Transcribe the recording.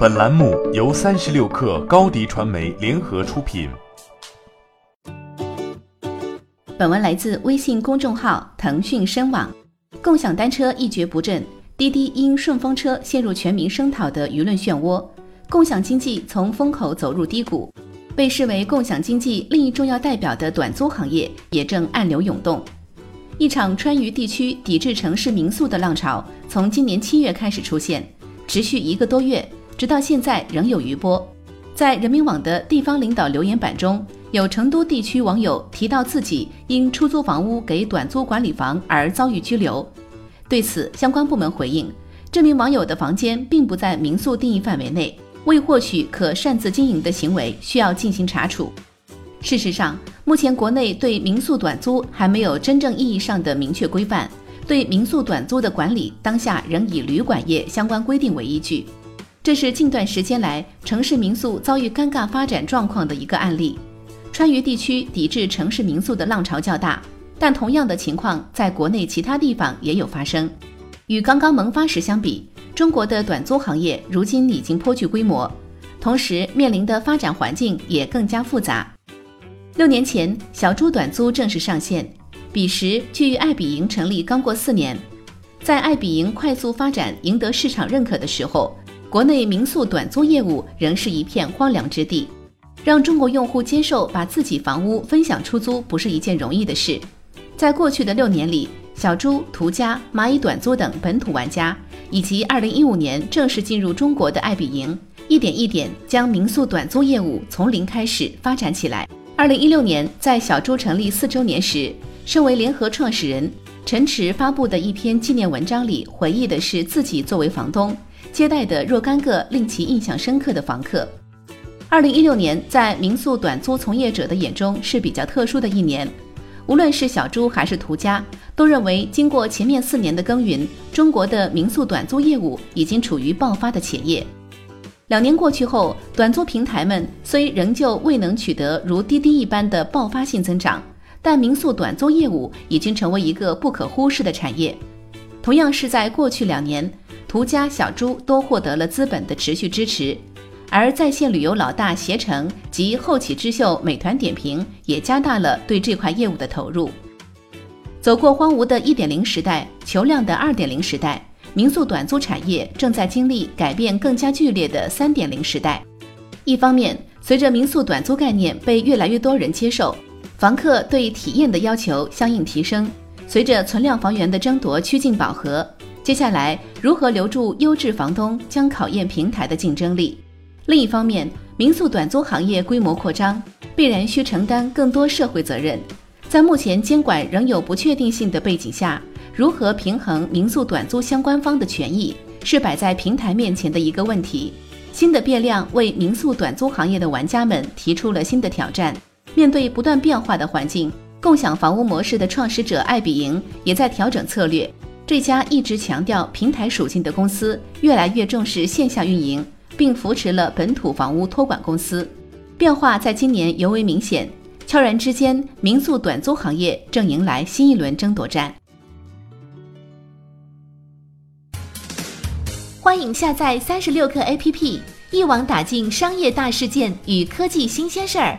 本栏目由三十六氪高低传媒联合出品。本文来自微信公众号腾讯深网。共享单车一蹶不振，滴滴因顺风车陷入全民声讨的舆论漩涡，共享经济从风口走入低谷。被视为共享经济另一重要代表的短租行业也正暗流涌动。一场川渝地区抵制城市民宿的浪潮从今年七月开始出现，持续一个多月。直到现在仍有余波，在人民网的地方领导留言板中，有成都地区网友提到自己因出租房屋给短租管理房而遭遇拘留。对此，相关部门回应，这名网友的房间并不在民宿定义范围内，未获取可擅自经营的行为需要进行查处。事实上，目前国内对民宿短租还没有真正意义上的明确规范，对民宿短租的管理当下仍以旅馆业相关规定为依据。这是近段时间来城市民宿遭遇尴尬发展状况的一个案例。川渝地区抵制城市民宿的浪潮较大，但同样的情况在国内其他地方也有发生。与刚刚萌发时相比，中国的短租行业如今已经颇具规模，同时面临的发展环境也更加复杂。六年前，小猪短租正式上线，彼时距爱彼迎成立刚过四年。在爱彼迎快速发展、赢得市场认可的时候。国内民宿短租业务仍是一片荒凉之地，让中国用户接受把自己房屋分享出租不是一件容易的事。在过去的六年里，小猪、途家、蚂蚁短租等本土玩家，以及2015年正式进入中国的爱彼迎，一点一点将民宿短租业务从零开始发展起来。2016年，在小猪成立四周年时，身为联合创始人陈池发布的一篇纪念文章里，回忆的是自己作为房东。接待的若干个令其印象深刻的房客。二零一六年，在民宿短租从业者的眼中是比较特殊的一年。无论是小朱还是途家，都认为经过前面四年的耕耘，中国的民宿短租业务已经处于爆发的前夜。两年过去后，短租平台们虽仍旧未能取得如滴滴一般的爆发性增长，但民宿短租业务已经成为一个不可忽视的产业。同样是在过去两年。途家、小猪都获得了资本的持续支持，而在线旅游老大携程及后起之秀美团点评也加大了对这块业务的投入。走过荒芜的一点零时代，求量的二点零时代，民宿短租产业正在经历改变更加剧烈的三点零时代。一方面，随着民宿短租概念被越来越多人接受，房客对体验的要求相应提升；随着存量房源的争夺趋近饱和。接下来，如何留住优质房东，将考验平台的竞争力。另一方面，民宿短租行业规模扩张，必然需承担更多社会责任。在目前监管仍有不确定性的背景下，如何平衡民宿短租相关方的权益，是摆在平台面前的一个问题。新的变量为民宿短租行业的玩家们提出了新的挑战。面对不断变化的环境，共享房屋模式的创始者爱彼迎也在调整策略。这家一直强调平台属性的公司，越来越重视线下运营，并扶持了本土房屋托管公司。变化在今年尤为明显，悄然之间，民宿短租行业正迎来新一轮争夺战。欢迎下载三十六课 APP，一网打尽商业大事件与科技新鲜事儿。